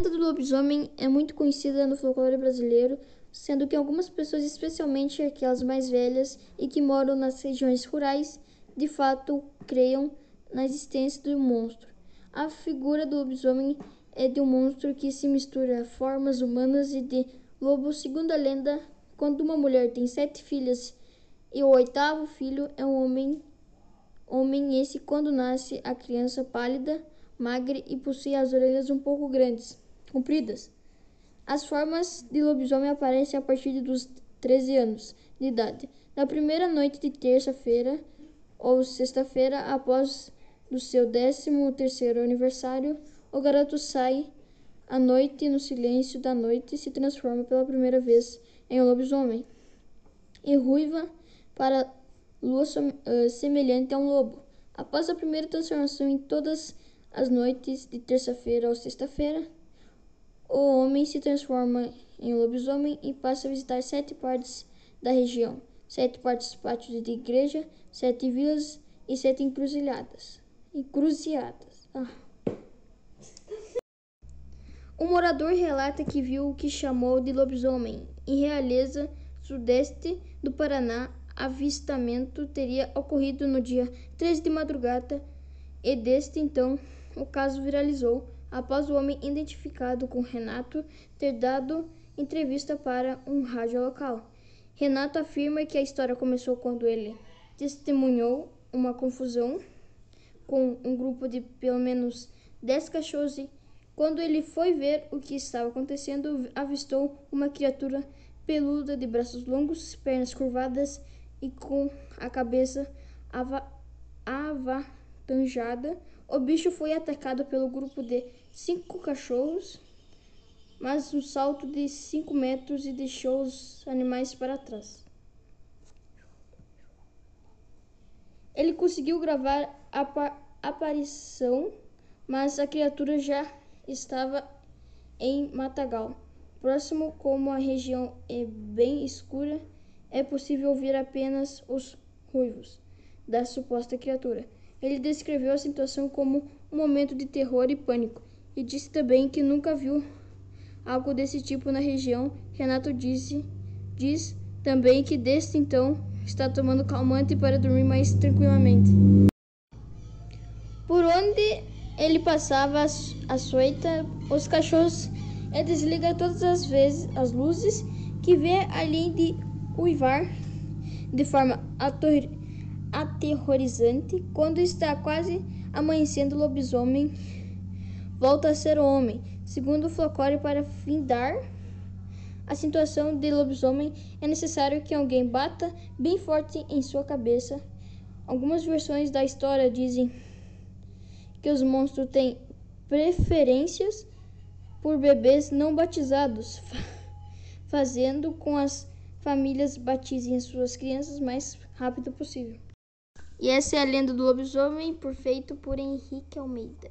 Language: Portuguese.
A lenda do lobisomem é muito conhecida no folclore brasileiro, sendo que algumas pessoas, especialmente aquelas mais velhas e que moram nas regiões rurais, de fato creiam na existência do monstro. A figura do lobisomem é de um monstro que se mistura formas humanas e de lobo. Segundo a lenda, quando uma mulher tem sete filhas e o oitavo filho é um homem, homem esse quando nasce a criança pálida, magra e possui as orelhas um pouco grandes compridas. As formas de lobisomem aparecem a partir dos 13 anos de idade. Na primeira noite de terça-feira ou sexta-feira, após do seu 13 terceiro aniversário, o garoto sai à noite e no silêncio da noite se transforma pela primeira vez em um lobisomem. E ruiva para lua semelhante a um lobo. Após a primeira transformação em todas as noites de terça-feira ou sexta-feira, o homem se transforma em lobisomem e passa a visitar sete partes da região, sete partes pátios de igreja, sete vilas e sete encruzilhadas. Encruzilhadas. Ah. Um morador relata que viu o que chamou de lobisomem em Realeza, sudeste do Paraná. Avistamento teria ocorrido no dia 13 de madrugada e desde então o caso viralizou após o homem identificado como Renato ter dado entrevista para um rádio local. Renato afirma que a história começou quando ele testemunhou uma confusão com um grupo de pelo menos 10 cachorros e quando ele foi ver o que estava acontecendo, avistou uma criatura peluda de braços longos, pernas curvadas e com a cabeça ava avatanjada o bicho foi atacado pelo grupo de cinco cachorros, mas um salto de cinco metros e deixou os animais para trás. Ele conseguiu gravar a aparição, mas a criatura já estava em matagal. Próximo, como a região é bem escura, é possível ouvir apenas os ruivos da suposta criatura. Ele descreveu a situação como um momento de terror e pânico e disse também que nunca viu algo desse tipo na região. Renato disse, diz também que desde então está tomando calmante para dormir mais tranquilamente. Por onde ele passava a soita, os cachorros ele desliga todas as vezes as luzes que vê além de uivar de forma ator aterrorizante. Quando está quase amanhecendo, o lobisomem volta a ser homem. Segundo o Flocore, para findar a situação de lobisomem, é necessário que alguém bata bem forte em sua cabeça. Algumas versões da história dizem que os monstros têm preferências por bebês não batizados, fazendo com as famílias batizem suas crianças mais rápido possível. E essa é a lenda do lobisomem, por feito por Henrique Almeida.